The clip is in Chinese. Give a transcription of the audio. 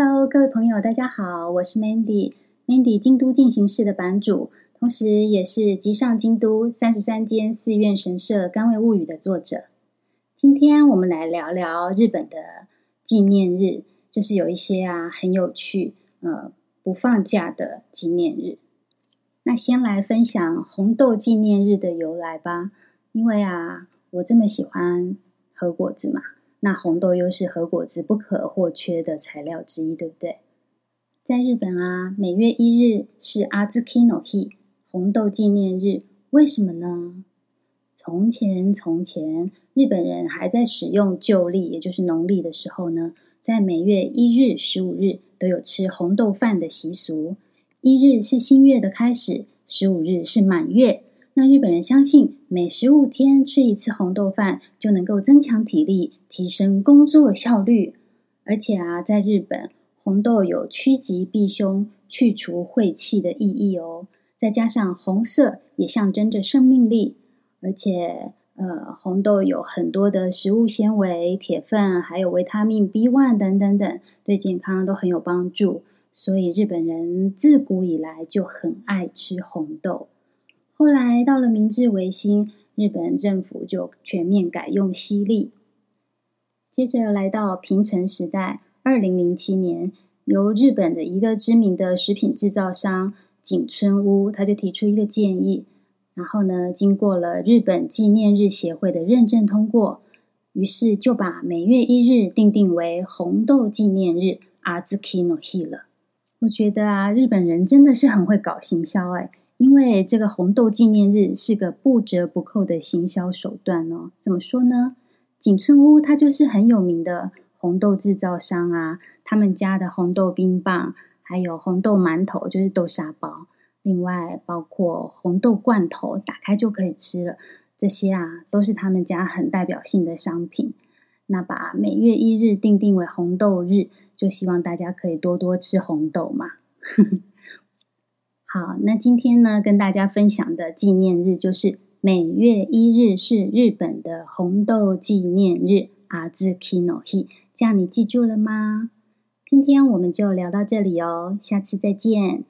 Hello，各位朋友大家好，我是 Mandy，Mandy 京都进行式的版主，同时也是集上京都三十三间寺院神社甘味物语的作者。今天我们来聊聊日本的纪念日，就是有一些啊很有趣，呃，不放假的纪念日。那先来分享红豆纪念日的由来吧，因为啊，我这么喜欢和果子嘛，那红豆又是和果子不可或缺的材料之一，对不对？在日本啊，每月一日是阿兹基诺日，红豆纪念日。为什么呢？从前从前，日本人还在使用旧历，也就是农历的时候呢，在每月一日、十五日都有吃红豆饭的习俗。一日是新月的开始，十五日是满月。那日本人相信，每十五天吃一次红豆饭，就能够增强体力，提升工作效率。而且啊，在日本，红豆有趋吉避凶、去除晦气的意义哦，再加上红色也象征着生命力，而且呃，红豆有很多的食物纤维、铁分，还有维他命 B one 等等等，对健康都很有帮助。所以日本人自古以来就很爱吃红豆。后来到了明治维新，日本政府就全面改用西历。接着来到平成时代。二零零七年，由日本的一个知名的食品制造商井村屋，他就提出一个建议，然后呢，经过了日本纪念日协会的认证通过，于是就把每月一日定定为红豆纪念日阿兹基诺日了。我觉得啊，日本人真的是很会搞行销哎，因为这个红豆纪念日是个不折不扣的行销手段哦。怎么说呢？景村屋它就是很有名的。红豆制造商啊，他们家的红豆冰棒，还有红豆馒头，就是豆沙包。另外，包括红豆罐头，打开就可以吃了。这些啊，都是他们家很代表性的商品。那把每月一日定定为红豆日，就希望大家可以多多吃红豆嘛。好，那今天呢，跟大家分享的纪念日就是每月一日是日本的红豆纪念日。阿兹基诺日，这样你记住了吗？今天我们就聊到这里哦，下次再见。